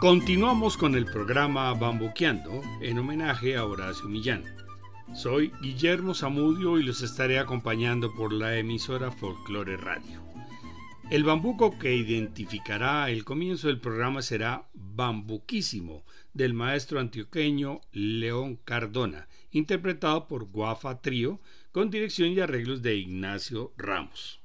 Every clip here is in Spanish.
Continuamos con el programa Bambuqueando en homenaje a Horacio Millán. Soy Guillermo Zamudio y los estaré acompañando por la emisora Folklore Radio. El bambuco que identificará el comienzo del programa será Bambuquísimo del maestro antioqueño León Cardona, interpretado por Guafa Trío con dirección y arreglos de Ignacio Ramos.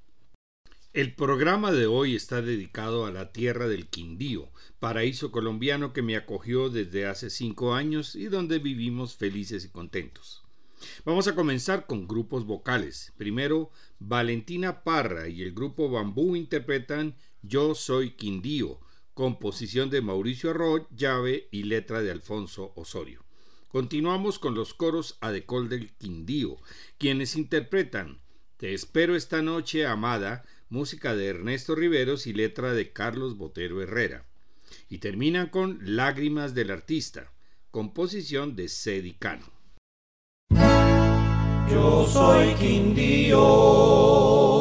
El programa de hoy está dedicado a la tierra del Quindío, paraíso colombiano que me acogió desde hace cinco años y donde vivimos felices y contentos. Vamos a comenzar con grupos vocales. Primero, Valentina Parra y el grupo Bambú interpretan Yo Soy Quindío, composición de Mauricio Arroyo, llave y letra de Alfonso Osorio. Continuamos con los coros Adecol del Quindío, quienes interpretan Te espero esta noche, amada, música de Ernesto Riveros y letra de Carlos Botero Herrera y terminan con Lágrimas del Artista, composición de Cedicano. Yo soy Quindío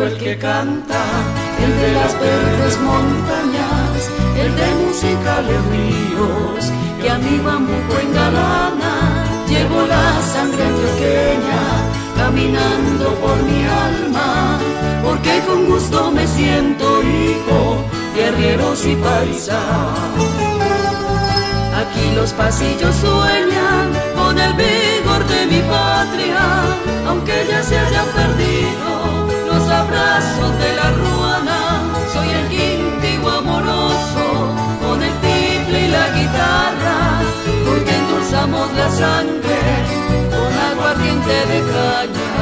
el que canta, el de las verdes montañas, el de musicales ríos, que a mi bambuco engalana, llevo la sangre pequeña, caminando por mi alma, porque con gusto me siento hijo de arrieros y paisanos. Aquí los pasillos sueñan con el vigor de mi patria, aunque ya se hayan perdido abrazos de la ruana, soy el quintigo amoroso, con el tiple y la guitarra, porque endulzamos la sangre con aguardiente de caña.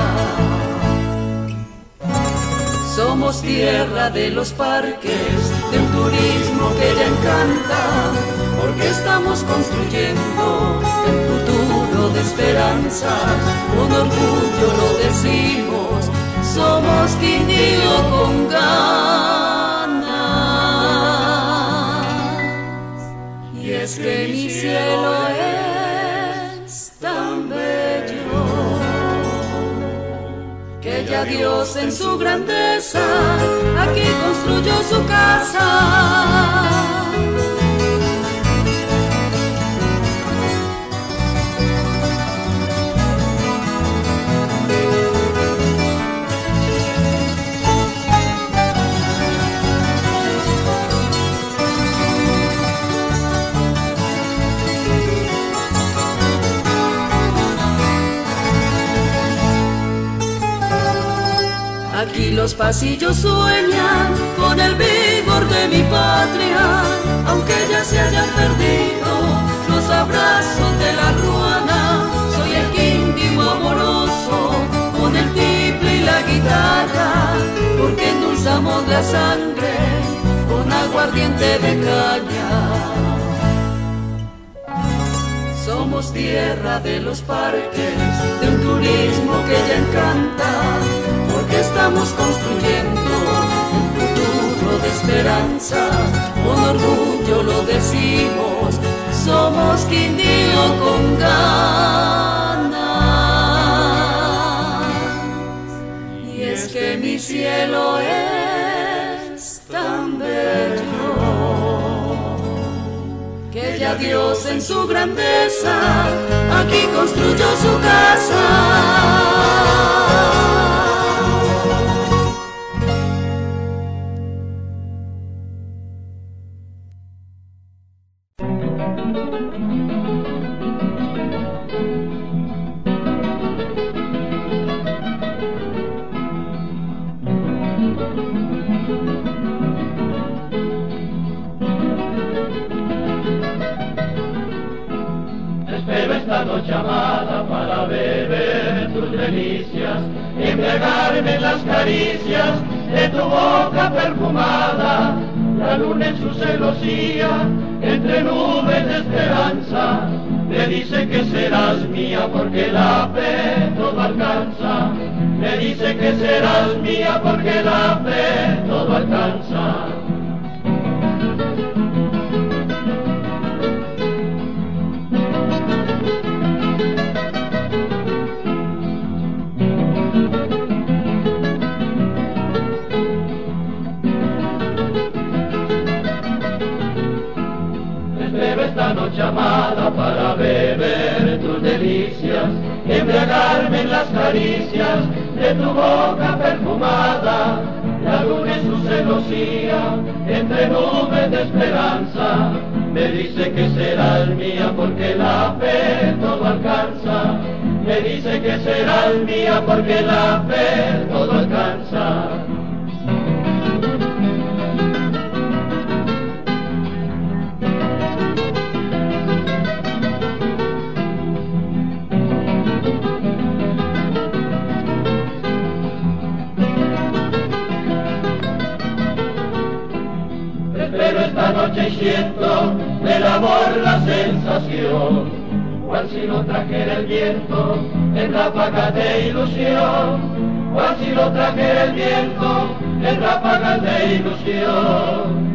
Somos tierra de los parques, del turismo que ya encanta, porque estamos construyendo el futuro de esperanza, con orgullo lo decimos somos Quindío con ganas. Y es que mi cielo es tan bello que ya Dios en su grandeza aquí construyó su casa. Los pasillos sueñan con el vigor de mi patria, aunque ya se hayan perdido los abrazos de la ruana. Soy el quindio amoroso con el tiple y la guitarra, porque endulzamos la sangre con aguardiente de caña. Somos tierra de los parques, de un turismo que ya encanta estamos construyendo un futuro de esperanza, con orgullo lo decimos, somos Quindío con ganas. Y es que mi cielo es tan bello que ya Dios en su grandeza aquí construyó su casa. Caricias de tu boca perfumada, la luna en su celosía, entre nubes de esperanza, me dice que serás mía porque la fe todo alcanza, me dice que serás mía porque la fe todo alcanza. Tu boca perfumada, la luna en su celosía, entre nubes de esperanza, me dice que serás mía porque la fe todo alcanza, me dice que serás mía porque la fe noche siento del amor la sensación, cual si lo trajera el viento en ráfagas de ilusión, cual si lo trajera el viento en ráfagas de ilusión.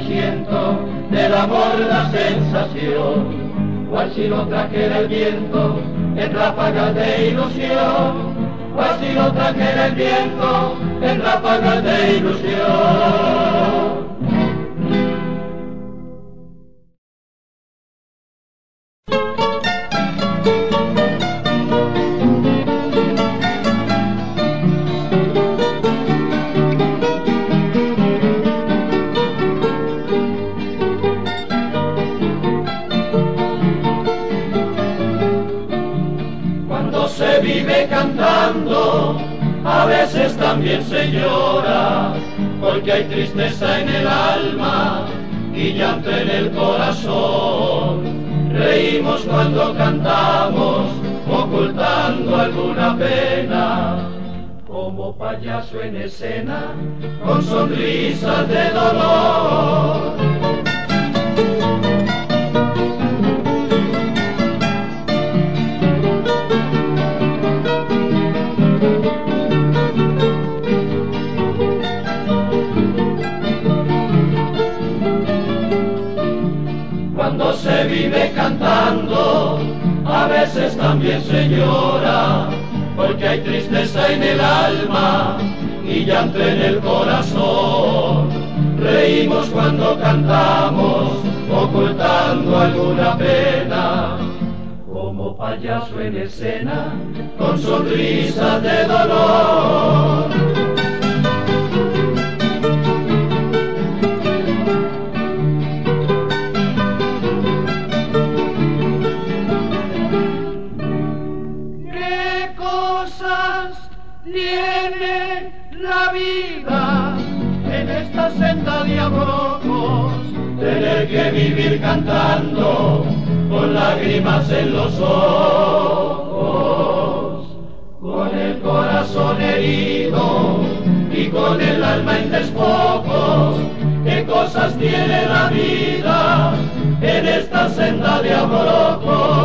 Siento del amor la sensación, cual si lo trajera el viento en ráfagas de ilusión, cual si lo trajera el viento en ráfagas de ilusión. También se llora, porque hay tristeza en el alma y llanto en el corazón. Reímos cuando cantamos, ocultando alguna pena, como payaso en escena, con sonrisas de dolor. Vive cantando, a veces también se llora, porque hay tristeza en el alma y llanto en el corazón. Reímos cuando cantamos, ocultando alguna pena, como payaso en escena, con sonrisas de dolor. Vivir cantando con lágrimas en los ojos, con el corazón herido y con el alma en despojos. ¿Qué cosas tiene la vida en esta senda de abrojos?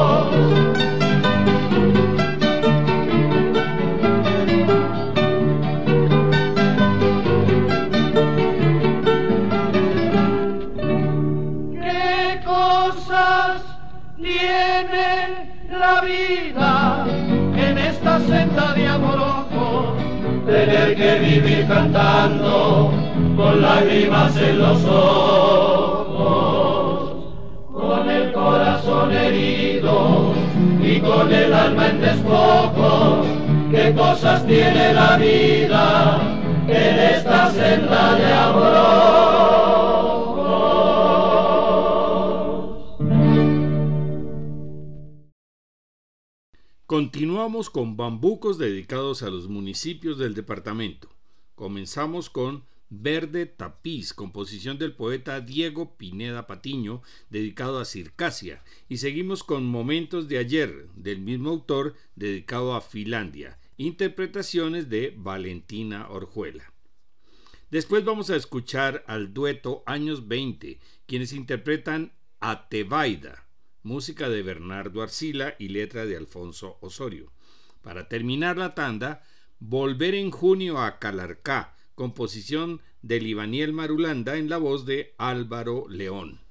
Que vivir cantando con lágrimas en los ojos, con el corazón herido y con el alma en despojos. ¿Qué cosas tiene la vida en esta senda de amor? Continuamos con bambucos dedicados a los municipios del departamento. Comenzamos con Verde Tapiz, composición del poeta Diego Pineda Patiño, dedicado a Circasia, y seguimos con Momentos de ayer, del mismo autor, dedicado a Finlandia, interpretaciones de Valentina Orjuela. Después vamos a escuchar al dueto Años 20, quienes interpretan a Tebaida, música de Bernardo Arcila y letra de Alfonso Osorio. Para terminar la tanda, Volver en junio a Calarcá, composición de Libaniel Marulanda en la voz de Álvaro León.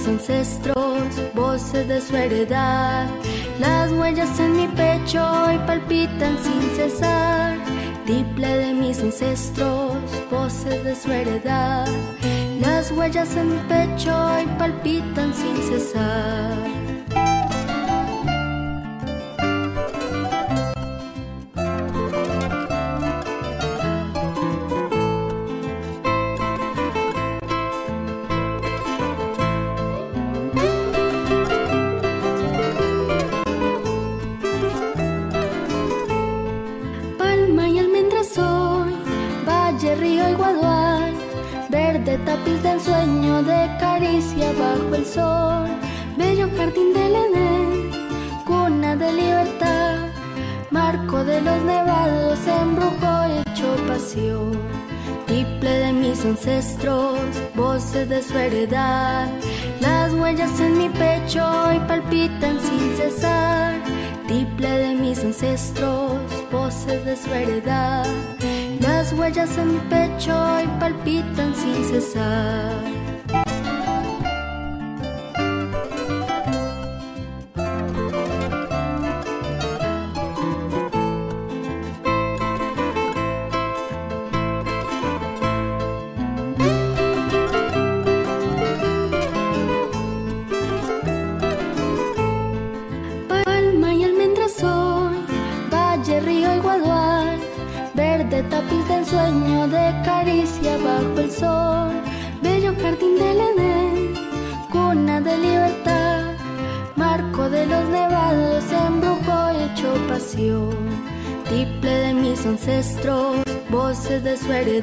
Mis ancestros, voces de su heredad, las huellas en mi pecho hoy palpitan sin cesar. Tiple de mis ancestros, voces de su heredad las huellas en mi pecho y palpitan sin cesar. Pecho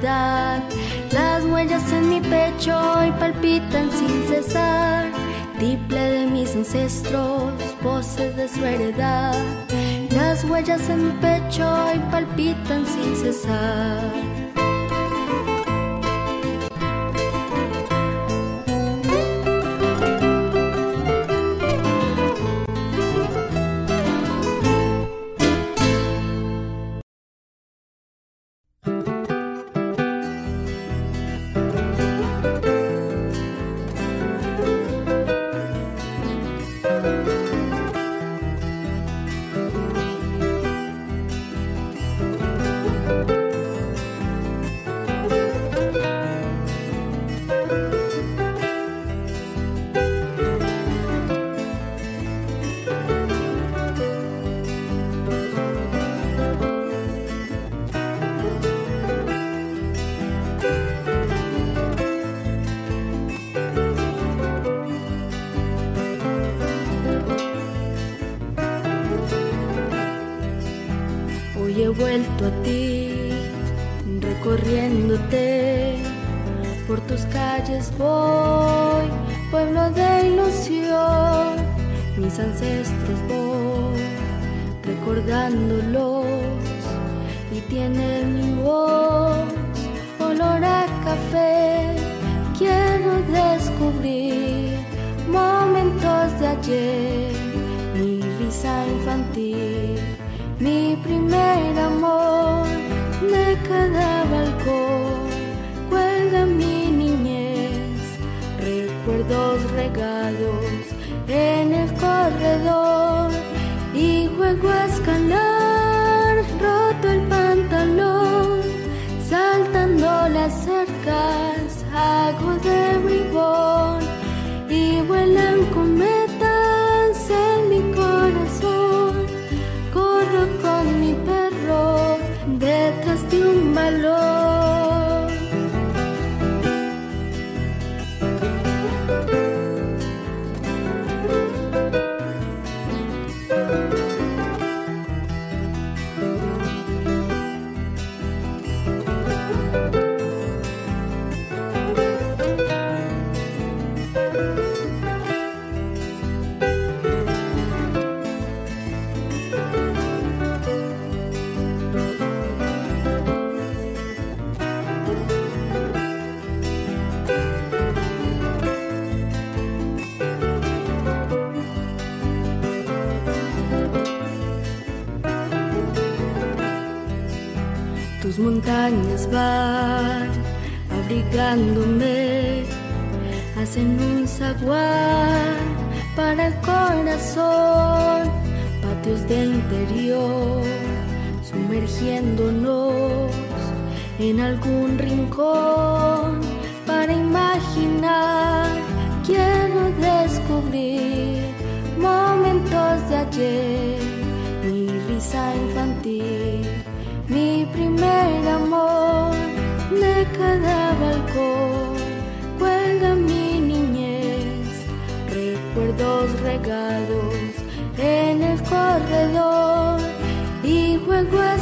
Las huellas en mi pecho y palpitan sin cesar. Triple de mis ancestros, voces de su heredad. Las huellas en mi pecho y palpitan sin cesar. Vuelto a ti, recorriéndote. Por tus calles voy, pueblo de ilusión, mis ancestros voy, recordándolos. Y tiene mi voz olor a café. Quiero descubrir momentos de ayer, mi risa infantil mi primer amor de cada balcón. Cuelga mi niñez, recuerdos regados en el corredor. Y juego a escalar, roto el pantalón, saltando las cercas montañas van abrigándome, hacen un zaguán para el corazón, patios de interior, sumergiéndonos en algún rincón para imaginar, quiero descubrir momentos de ayer, mi risa infantil primer amor de cada balcón. Cuelga mi niñez, recuerdos regados en el corredor y juego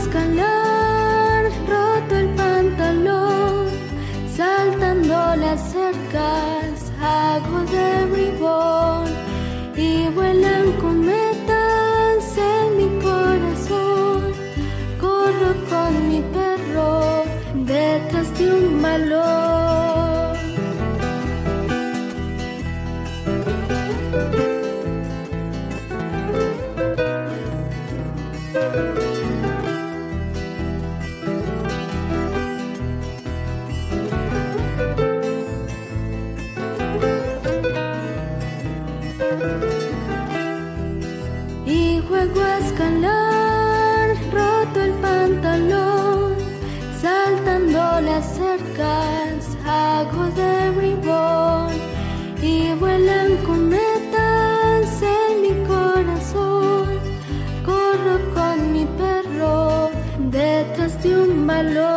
de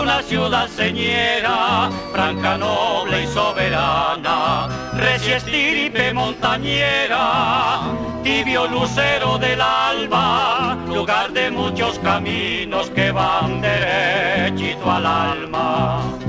una ciudad señera, franca, noble y soberana, recia estirpe montañera, tibio lucero del alba, lugar de muchos caminos que van derechito al alma.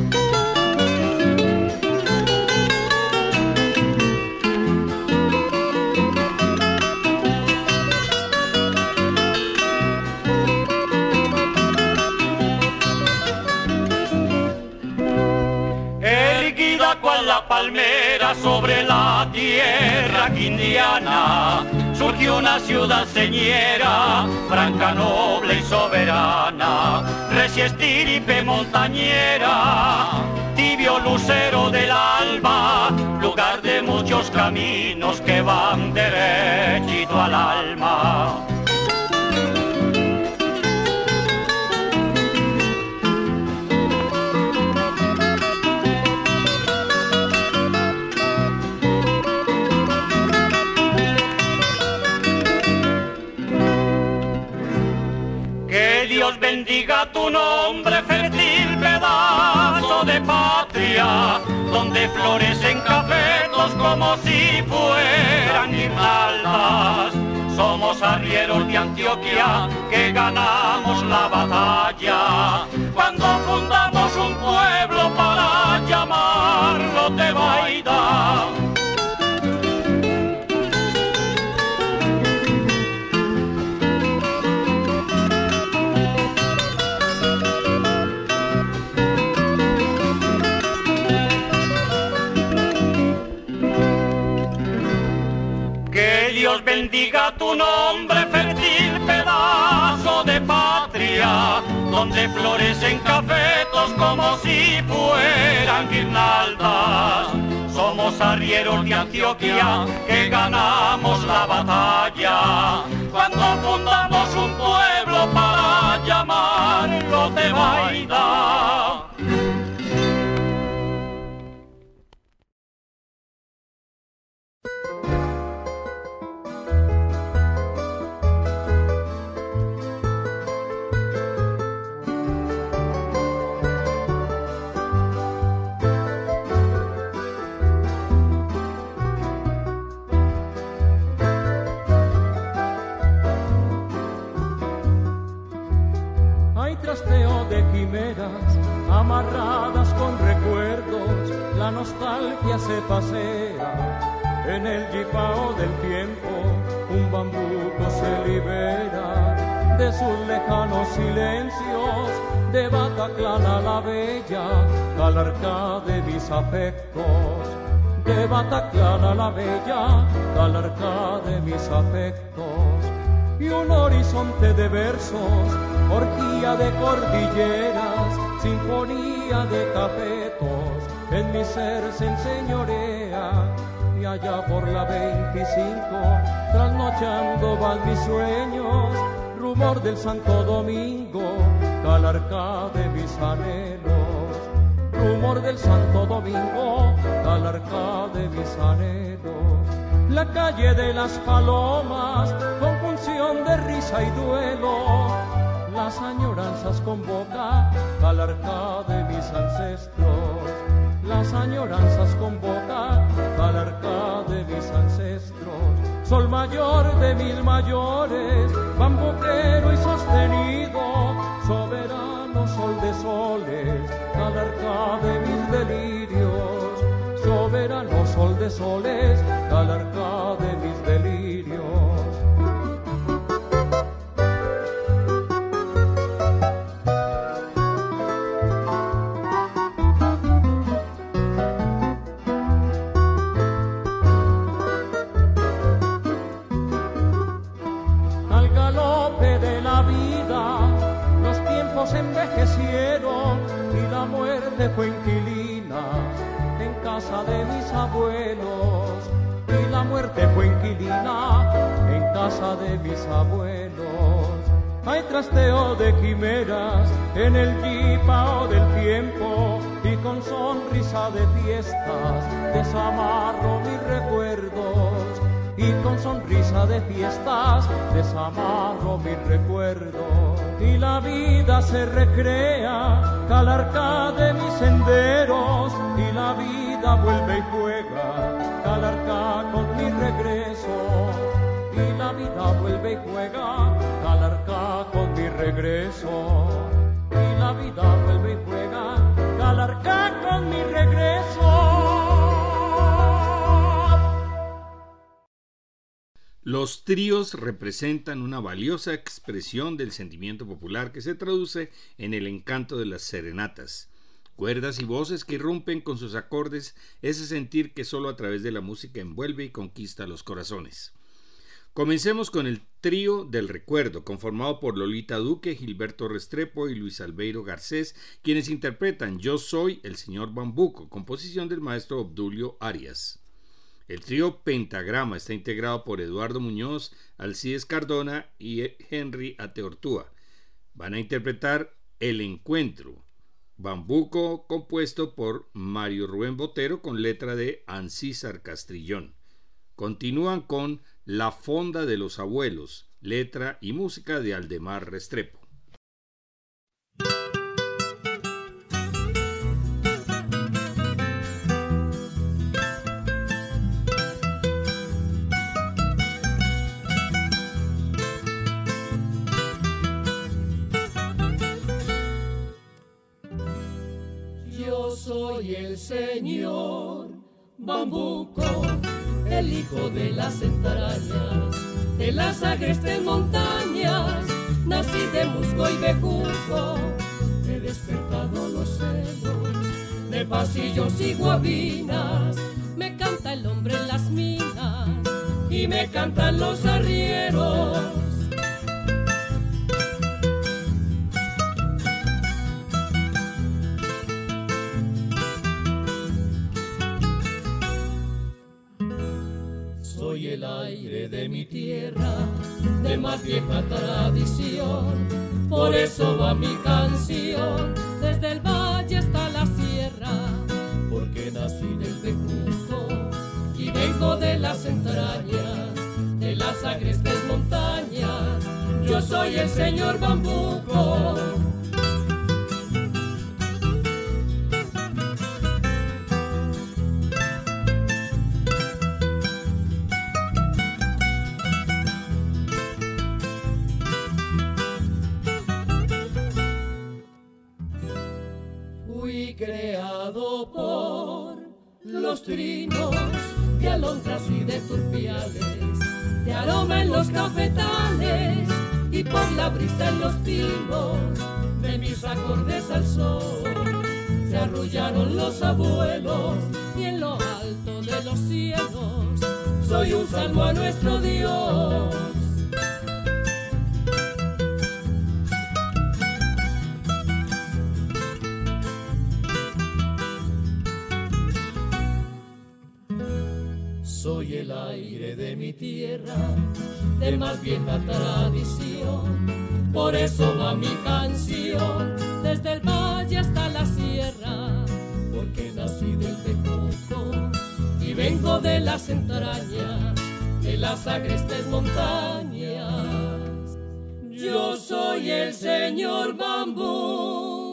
Sobre la tierra quindiana, surgió una ciudad señera, franca, noble y soberana, recia estirpe montañera, tibio lucero del alba, lugar de muchos caminos que van derechito al alma. Dios bendiga tu nombre, fértil pedazo de patria, donde florecen cafetos como si fueran guirnaldas, somos arrieros de Antioquia que ganamos la batalla. Cuando fundamos un pueblo para llamarlo de Baida. Tu nombre, fértil pedazo de patria, donde florecen cafetos como si fueran guirnaldas. Somos arrieros de Antioquia que ganamos la batalla, cuando fundamos un pueblo para llamarlo de Baida. Nostalgia se pasea. En el jipao del tiempo, un bambuco se libera de sus lejanos silencios, de Bataclan a la bella, calarca de mis afectos. De Bataclan a la bella, calarca de mis afectos. Y un horizonte de versos, orgía de cordilleras, sinfonía de cafetos, en mi ser se enseñorea. Y allá por la 25, trasnochando van mis sueños, rumor del Santo Domingo, calarca de mis anhelos. Rumor del Santo Domingo, calarca de mis anhelos. La calle de las palomas, conjunción de risa y duelo las añoranzas convoca al arca de mis ancestros. Las añoranzas convoca al arca de mis ancestros. Sol mayor de mil mayores, bambuquero y sostenido, soberano sol de soles, al arca de mis delirios. Soberano sol de soles, al arca de mis delirios. Fue inquilina en casa de mis abuelos. Y la muerte fue inquilina en casa de mis abuelos. Hay trasteo de quimeras en el jipao del tiempo y con sonrisa de fiestas desamarro mis recuerdos y con sonrisa de fiestas desamarro mi recuerdo. Y la vida se recrea calarca de mis senderos y la vida vuelve y juega calarca con mi regreso. Y la vida vuelve y juega calarca con mi regreso. Y la vida vuelve y juega calarca con mi regreso Los tríos representan una valiosa expresión del sentimiento popular que se traduce en el encanto de las serenatas. Cuerdas y voces que irrumpen con sus acordes ese sentir que solo a través de la música envuelve y conquista los corazones. Comencemos con el trío del recuerdo, conformado por Lolita Duque, Gilberto Restrepo y Luis Albeiro Garcés, quienes interpretan Yo soy el señor Bambuco, composición del maestro Obdulio Arias. El trío Pentagrama está integrado por Eduardo Muñoz, Alcides Cardona y Henry Ateortúa. Van a interpretar El Encuentro, Bambuco compuesto por Mario Rubén Botero con letra de Ancísar Castrillón. Continúan con La Fonda de los Abuelos, letra y música de Aldemar Restrepo. Soy el Señor Bambuco, el hijo de las entrañas, de las agrestes montañas, nací de musgo y bejuco, he despertado los celos de pasillos y guabinas, me canta el hombre en las minas y me cantan los arrieros. Vieja tradición, por eso va mi canción, desde el valle hasta la sierra, porque nací del Bejuco y vengo de las entrañas, de las agrestes montañas, yo soy el señor Bambuco. Los trinos de alondras y de turpiales, de aroma en los cafetales y por la brisa en los pinos, de mis acordes al sol. Se arrullaron los abuelos y en lo alto de los cielos soy un salmo a nuestro Dios. Tierra, de más vieja tradición. Por eso va mi canción, desde el valle hasta la sierra, porque nací del Tejuco y vengo de las entrañas, de las agrestes montañas. Yo soy el señor Bambuco.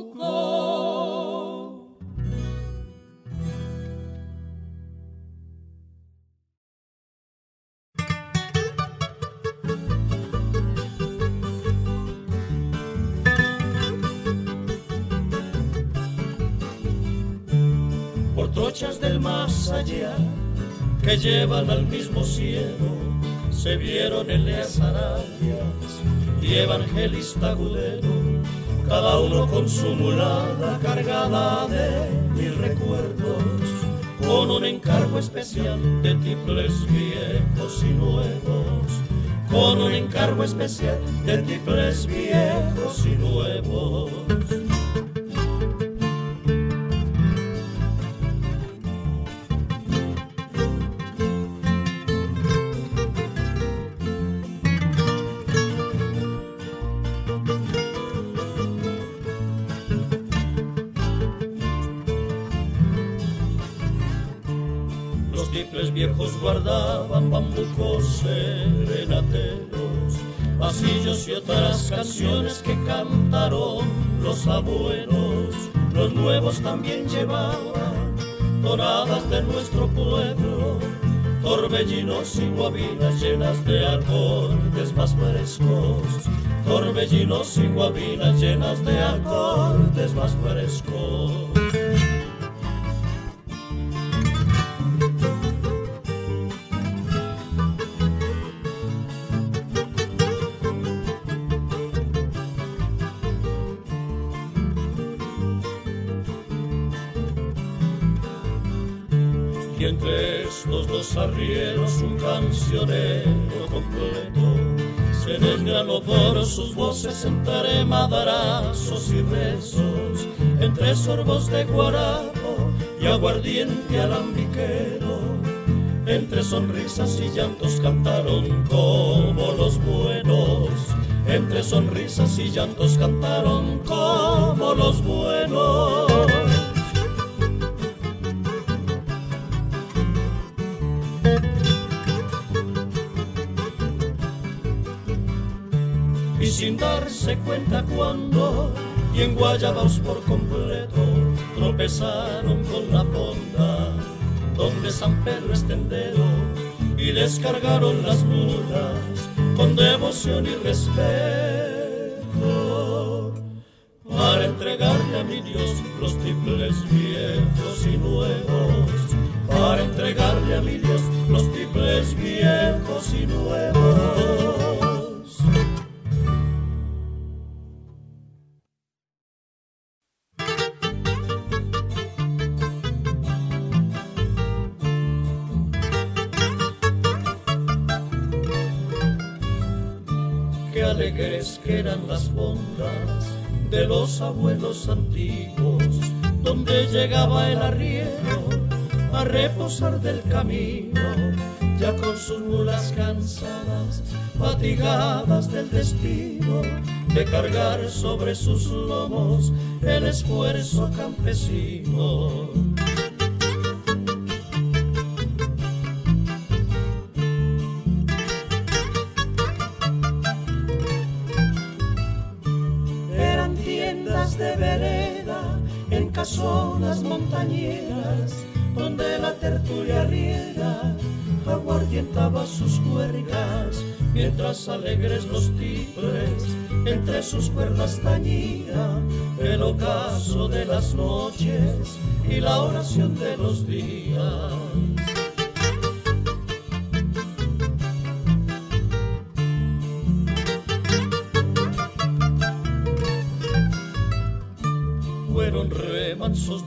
Del más allá que llevan al mismo cielo, se vieron Eleas Arabias y Evangelista Agudero, cada uno con su mulada cargada de mil recuerdos, con un encargo especial de tiples viejos y nuevos, con un encargo especial de tiples viejos y nuevos. Canciones que cantaron los abuelos. Los nuevos también llevaban tonadas de nuestro pueblo, torbellinos y guabinas llenas de acordes más frescos. Torbellinos y guabinas llenas de acordes más frescos. Dos arrieros un cancionero completo. Se desgranó por sus voces entre madarazos y rezos, entre sorbos de guarapo y aguardiente alambiquero, entre sonrisas y llantos cantaron como los buenos, entre sonrisas y llantos cantaron como los buenos. Sin darse cuenta cuando y en Guayabaos por completo tropezaron con la fonda donde San Pedro es y descargaron las mulas con devoción y respeto. para entregarle a mi Dios los triples viejos y nuevos, antiguos, donde llegaba el arriero a reposar del camino, ya con sus mulas cansadas, fatigadas del destino, de cargar sobre sus lomos el esfuerzo campesino. Mientras alegres los tigres entre sus cuerdas tañía el ocaso de las noches y la oración de los días.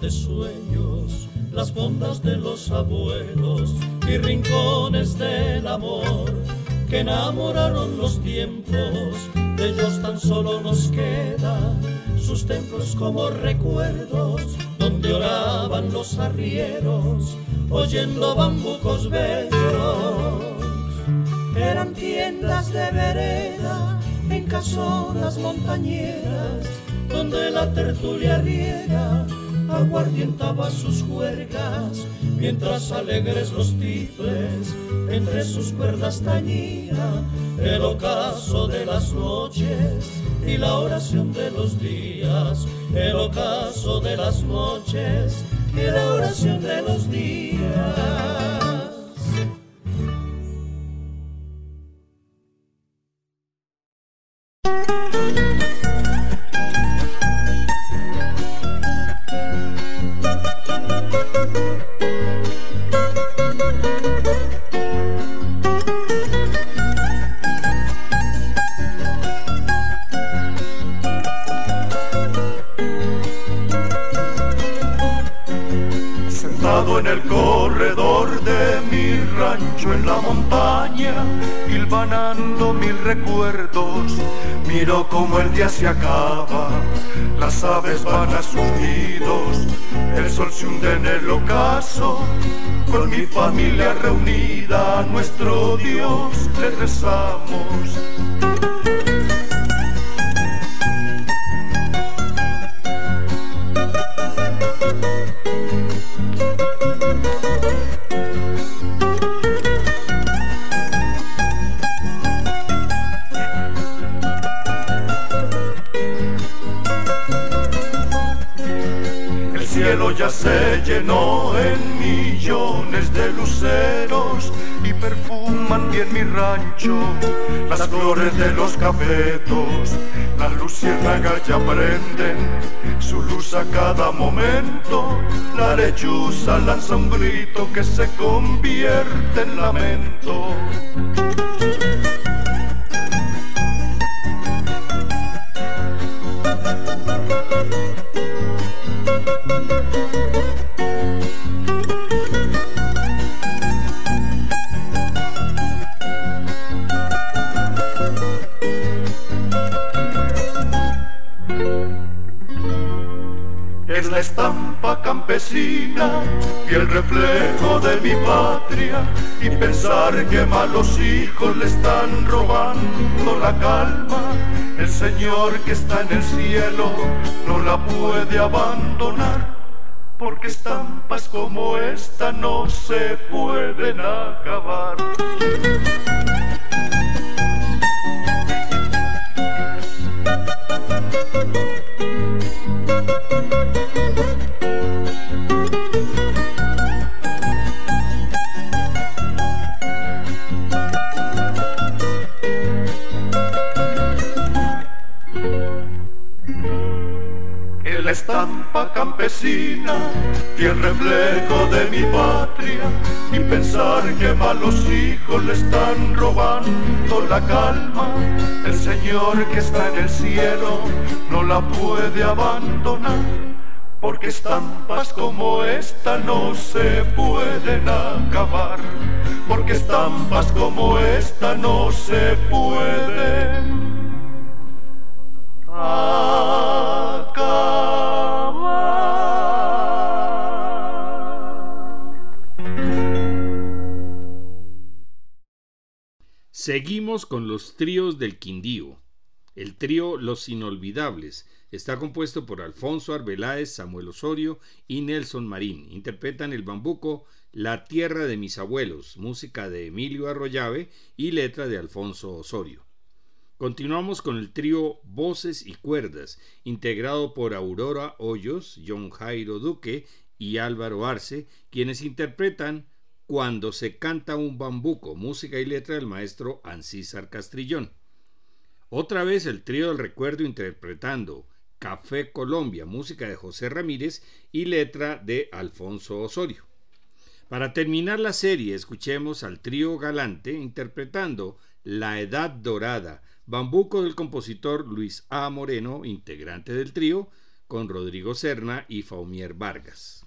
de sueños, las bondas de los abuelos que enamoraron los tiempos. De ellos tan solo nos quedan sus templos como recuerdos donde oraban los arrieros oyendo bambucos bellos. Eran tiendas de vereda en casonas montañeras donde la tertulia riega aguardientaba sus juergas, mientras alegres los tifles entre sus cuerdas tañía el ocaso de las noches y la oración de los días, el ocaso de las noches y la oración de los días. Aves van nidos, el sol se hunde en el ocaso, con mi familia reunida, lechuza lanza un grito que se convierte en lamento. Estampa campesina y el reflejo de mi patria y pensar que malos hijos le están robando la calma el Señor que está en el cielo no la puede abandonar, porque estampas como esta no se pueden acabar. Campesina, fiel reflejo de mi patria, y pensar que malos hijos le están robando la calma. El Señor que está en el cielo no la puede abandonar, porque estampas como esta no se pueden acabar, porque estampas como esta no se pueden Seguimos con los tríos del Quindío. El trío Los Inolvidables está compuesto por Alfonso Arbeláez, Samuel Osorio y Nelson Marín. Interpretan el bambuco La Tierra de mis abuelos, música de Emilio Arroyave y letra de Alfonso Osorio. Continuamos con el trío Voces y Cuerdas, integrado por Aurora Hoyos, John Jairo Duque y Álvaro Arce, quienes interpretan Cuando se canta un bambuco, música y letra del maestro Ancísar Castrillón. Otra vez el trío del recuerdo interpretando Café Colombia, música de José Ramírez y letra de Alfonso Osorio. Para terminar la serie, escuchemos al trío Galante interpretando La Edad Dorada, Bambuco del compositor Luis A. Moreno, integrante del trío, con Rodrigo Serna y Faumier Vargas.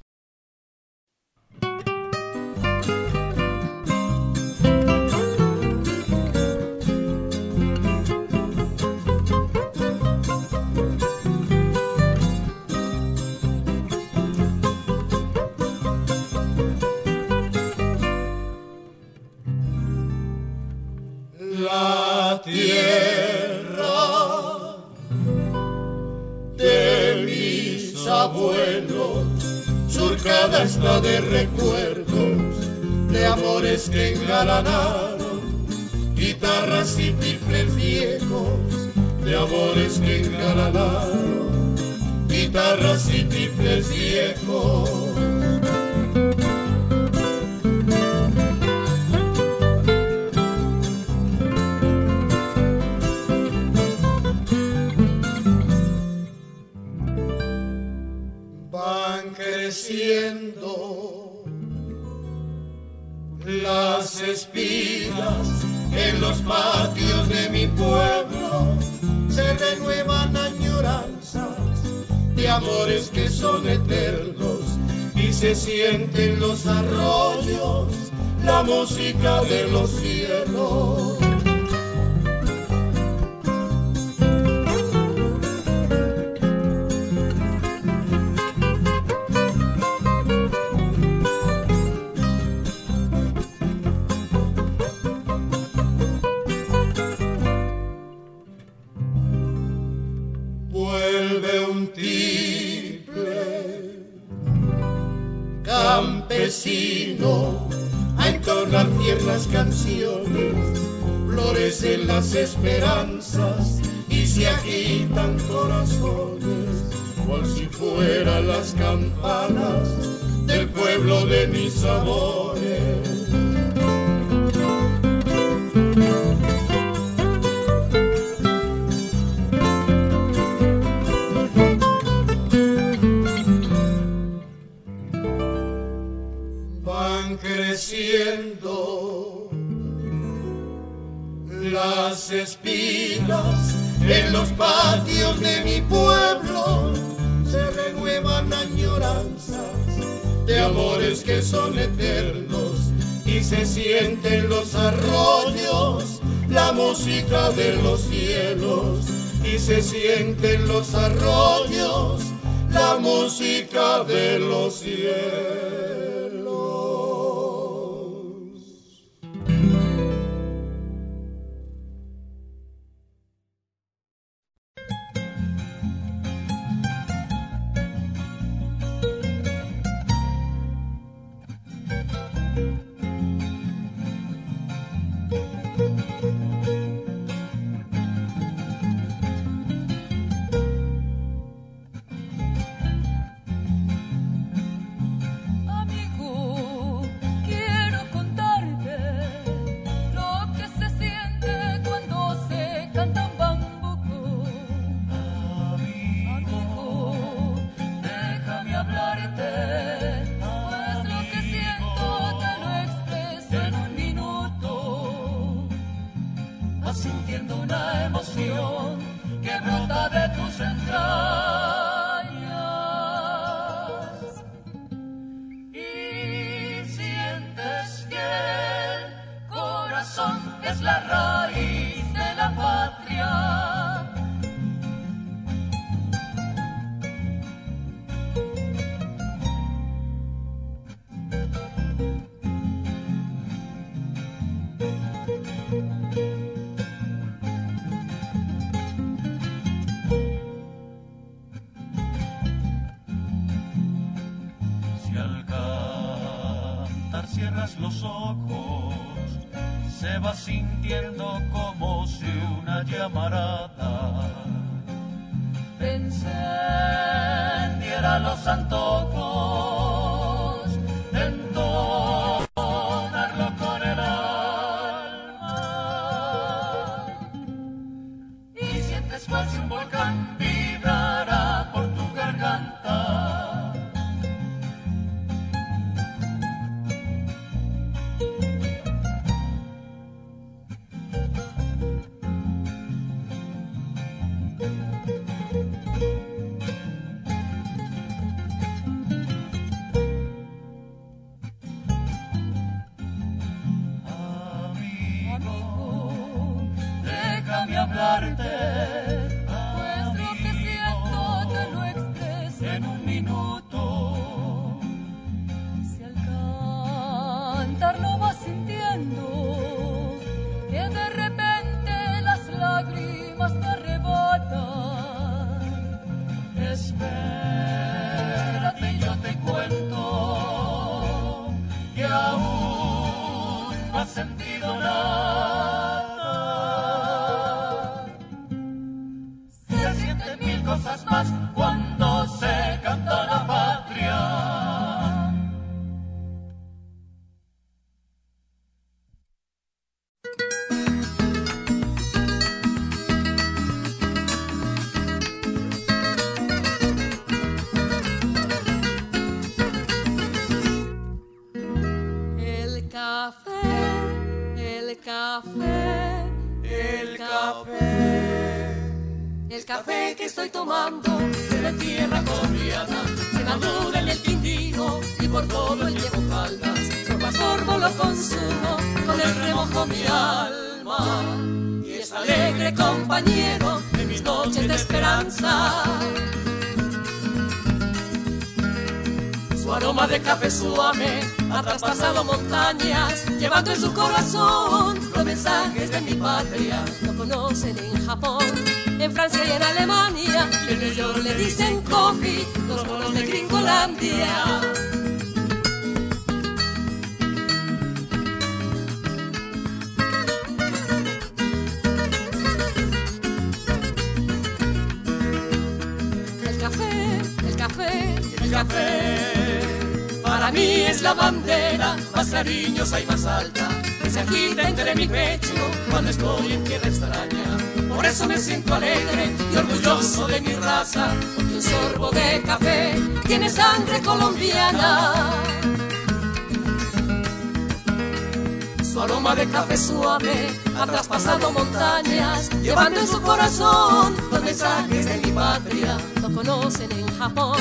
La tierra abuelos, surcada está de recuerdos, de amores que engalanaron, guitarras y pifles viejos, de amores que engalanaron, guitarras y pifles viejos. Las espigas en los patios de mi pueblo se renuevan añoranzas de amores que son eternos y se sienten los arroyos la música de los cielos florecen El café, el café, el café. Para mí es la bandera más cariñosa y más alta que se agita entre mi pecho cuando estoy en tierra extraña. Por eso me siento alegre y orgulloso de mi raza, porque un sorbo de café tiene sangre colombiana. Su aroma de café suave ha traspasado montañas, llevando en su corazón los mensajes de mi patria. Lo conocen en Japón,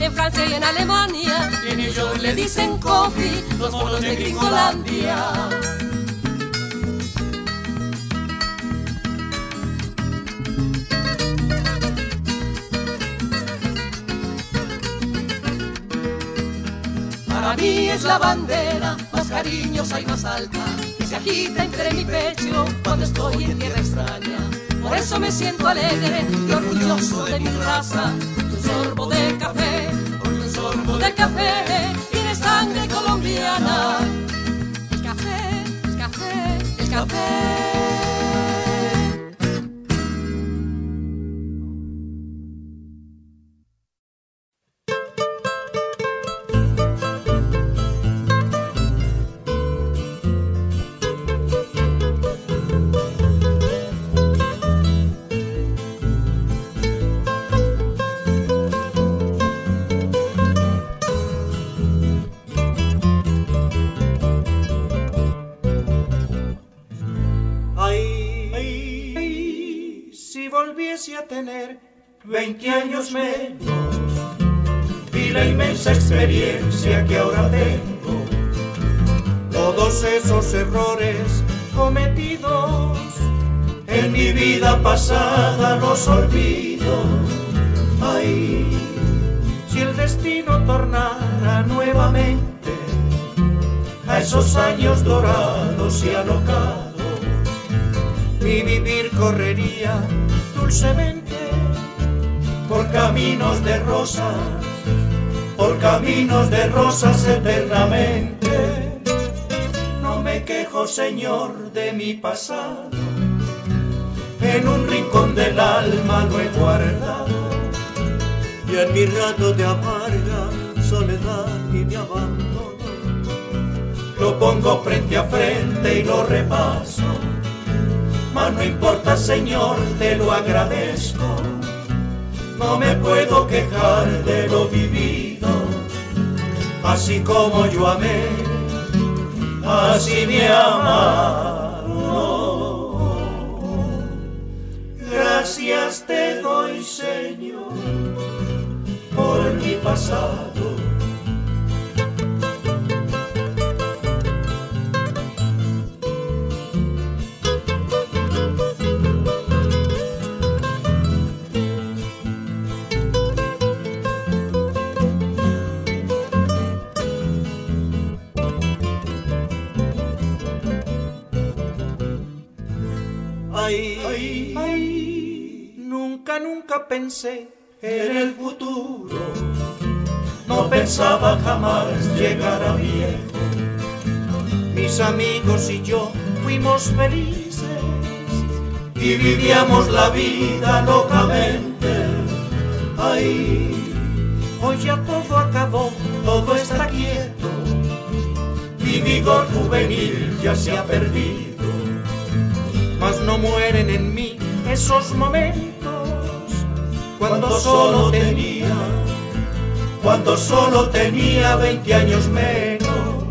en Francia y en Alemania. Y en New le dicen coffee, los monos de Gringolandia. Es la bandera más cariñosa y más alta que se agita entre mi pecho cuando estoy en tierra extraña. Por eso me siento alegre y orgulloso de mi raza. Un sorbo de café, un sorbo de café tiene sangre colombiana. El café, el café, el café. Tener 20 años menos y la inmensa experiencia que ahora tengo, todos esos errores cometidos en mi vida pasada los olvido. Ay, si el destino tornara nuevamente a esos años dorados y alocados, mi vivir correría dulcemente por caminos de rosas, por caminos de rosas eternamente. me quejo, Señor, de mi pasado. En un rincón del alma lo he guardado. Y en mi rato de amarga soledad y de abandono, lo pongo frente a frente y lo repaso. Mas no importa, Señor, te lo agradezco. No me puedo quejar de lo vivido, así como yo amé, así me amaron. Gracias te doy, Señor, por mi pasado nunca pensé en el futuro. No pensaba jamás llegar a viejo. Mis amigos y yo fuimos felices y vivíamos la vida locamente. Ay, hoy ya todo acabó, todo está quieto. Mi vigor juvenil ya se ha perdido, mas no mueren en mí esos momentos cuando solo tenía, cuando solo tenía 20 años menos.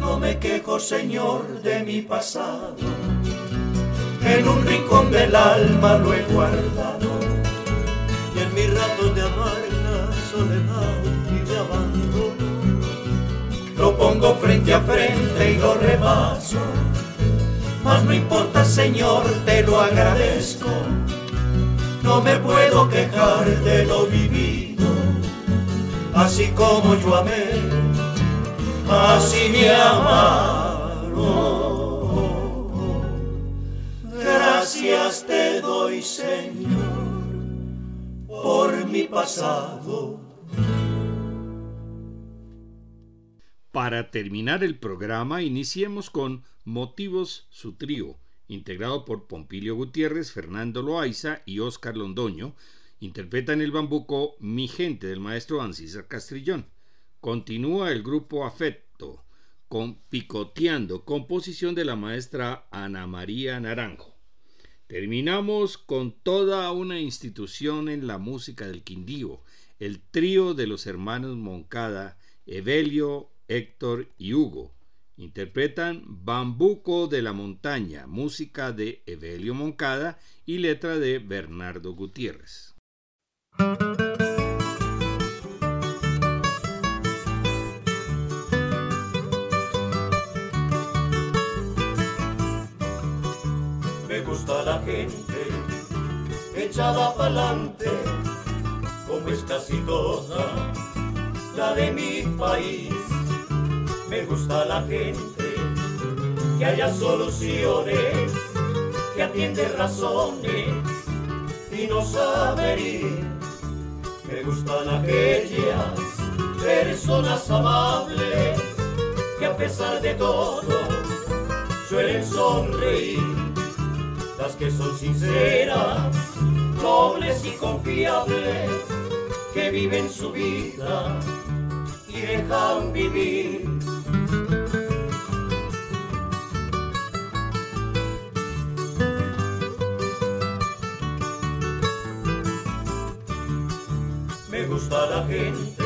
No me quejo, Señor, de mi pasado, en un rincón del alma lo he guardado. Y en mis ratos de amarga soledad y de abandono, lo pongo frente a frente y lo repaso. Mas no importa, Señor, te lo agradezco no me puedo quejar de lo vivido, así como yo amé, así me amaron. Gracias te doy, Señor, por mi pasado. Para terminar el programa, iniciemos con Motivos su trío integrado por Pompilio Gutiérrez, Fernando Loaiza y Óscar Londoño, interpreta en el bambuco Mi gente del maestro Ancísar Castrillón. Continúa el grupo Afecto con Picoteando, composición de la maestra Ana María Naranjo. Terminamos con toda una institución en la música del Quindío, el trío de los hermanos Moncada, Evelio, Héctor y Hugo, Interpretan Bambuco de la Montaña, música de Evelio Moncada y letra de Bernardo Gutiérrez. Me gusta la gente echada pa'lante, como es casi toda la de mi país me gusta la gente, que haya soluciones, que atiende razones y no sabe ir. Me gustan aquellas personas amables que a pesar de todo suelen sonreír. Las que son sinceras, nobles y confiables, que viven su vida y dejan vivir gusta la gente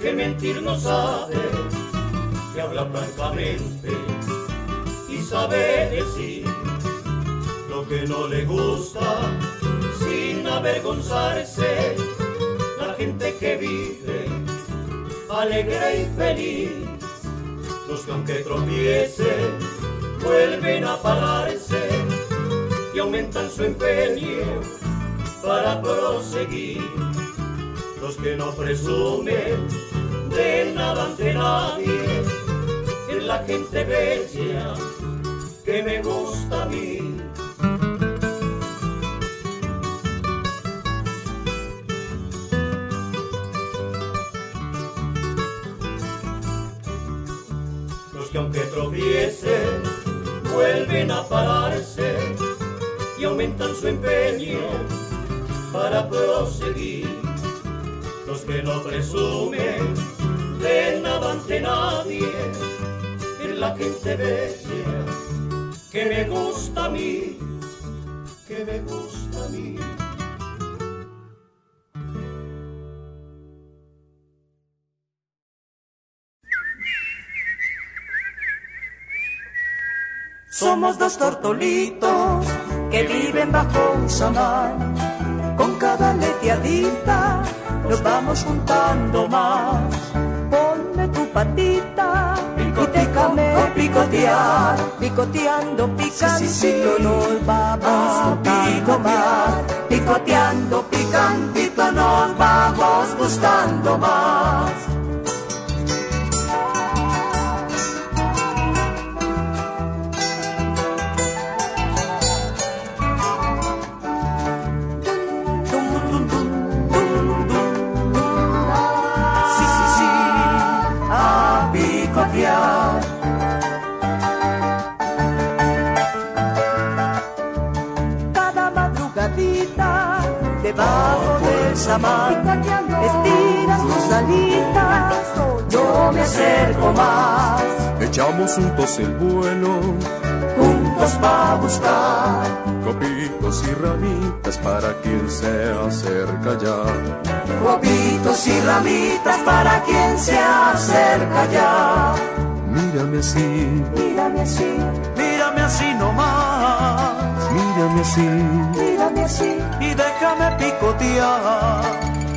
que mentir no sabe, que habla francamente y sabe decir lo que no le gusta sin avergonzarse. La gente que vive alegre y feliz, los que aunque tropiecen vuelven a pararse y aumentan su empeño para proseguir los que no presumen de nada ante nadie, es la gente bella que me gusta a mí. Los que aunque tropiecen, vuelven a pararse y aumentan su empeño para proseguir. Que no presumen de nada ante nadie, en la gente bella que me gusta a mí, que me gusta a mí. Somos dos tortolitos que viven bajo un samán. Con cada leteadita nos vamos juntando más. Ponme tu patita y déjame picotear. Picoteando, picantito nos vamos juntando más. Picoteando, picantito nos vamos gustando más. Estiras tus alitas, yo me acerco más. Echamos juntos el vuelo, juntos pa' buscar copitos y ramitas para quien se acerca ya. Copitos y ramitas para quien se acerca ya. Mírame así, mírame así, mírame así nomás. Mírame así, mírame así déjame picotear.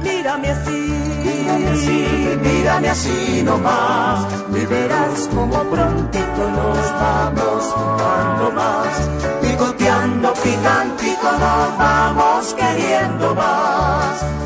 Mírame así, mírame así, mírame así nomás. Y verás como prontito nos vamos jugando más. Picoteando, picantito nos vamos queriendo más.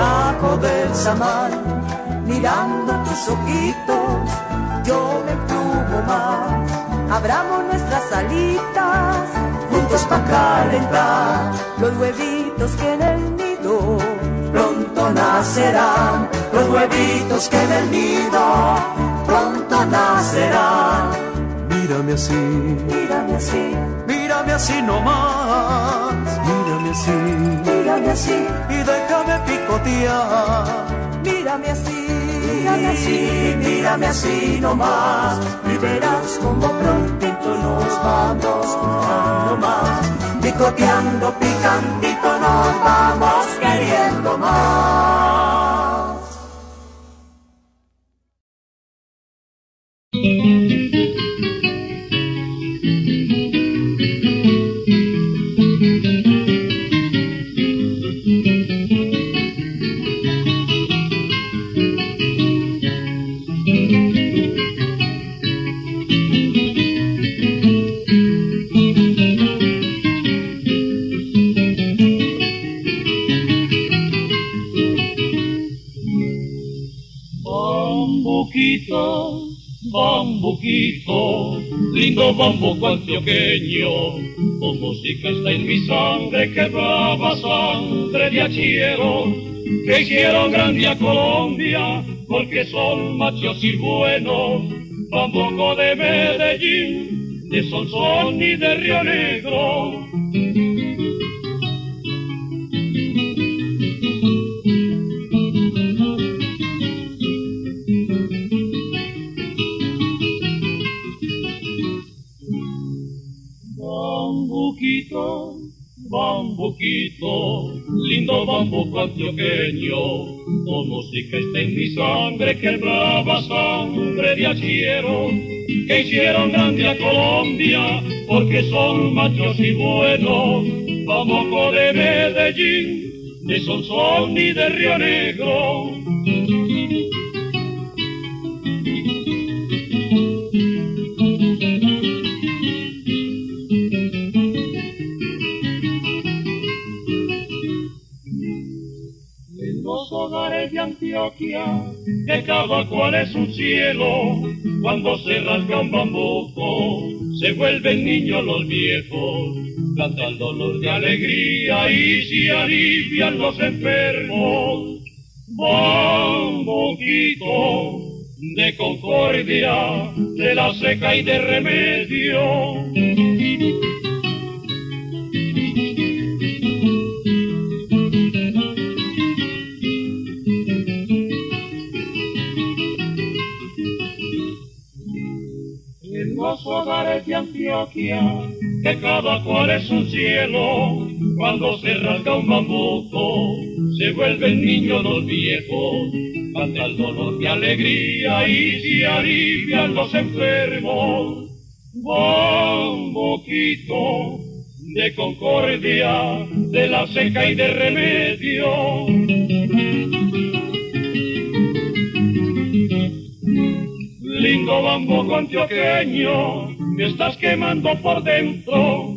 Debajo del samán, mirando tus ojitos, yo me plumo más. Abramos nuestras alitas, juntos para calentar. Los huevitos que en el nido pronto nacerán. Los huevitos que en el nido pronto nacerán. Mírame así, mírame así, mírame así nomás, mírame así, mírame así y déjame picotear, mírame así, mírame así, mírame así nomás. Y verás como prontito nos vamos juntando más, picoteando, picantito nos vamos queriendo lindo bambuco antioqueño, tu música está en mi sangre, que brava sangre de achiero, que hicieron grande a Colombia, porque son machos y buenos, bambuco de Medellín, de Sonsón y de Río Negro. Antioqueño, tu música está en mi sangre, que brava sangre de achiero, que hicieron grande a Colombia, porque son machos y buenos, bambuco de Medellín, de Sonsón y de Río Negro. Antioquia, que cada cual es un cielo, cuando se rasga un bambuco, se vuelven niños los viejos, cantan dolor de alegría y se alivian los enfermos. Bambuquito de concordia, de la seca y de remedio Antioquia, que cada cual es un cielo, cuando se rasga un bambuco, se vuelven niños los viejos, canta el dolor de alegría y se alivian los enfermos. Bambuquito de concordia, de la seca y de remedio. Lindo bambuco antioqueño, me estás quemando por dentro.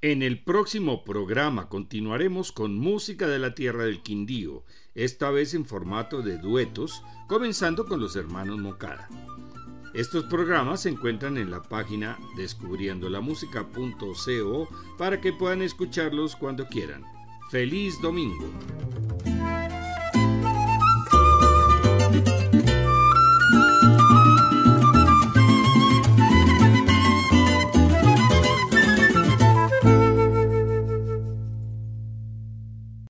En el próximo programa continuaremos con música de la tierra del Quindío, esta vez en formato de duetos, comenzando con los hermanos Mocara. Estos programas se encuentran en la página descubriendolamusica.co para que puedan escucharlos cuando quieran. ¡Feliz domingo!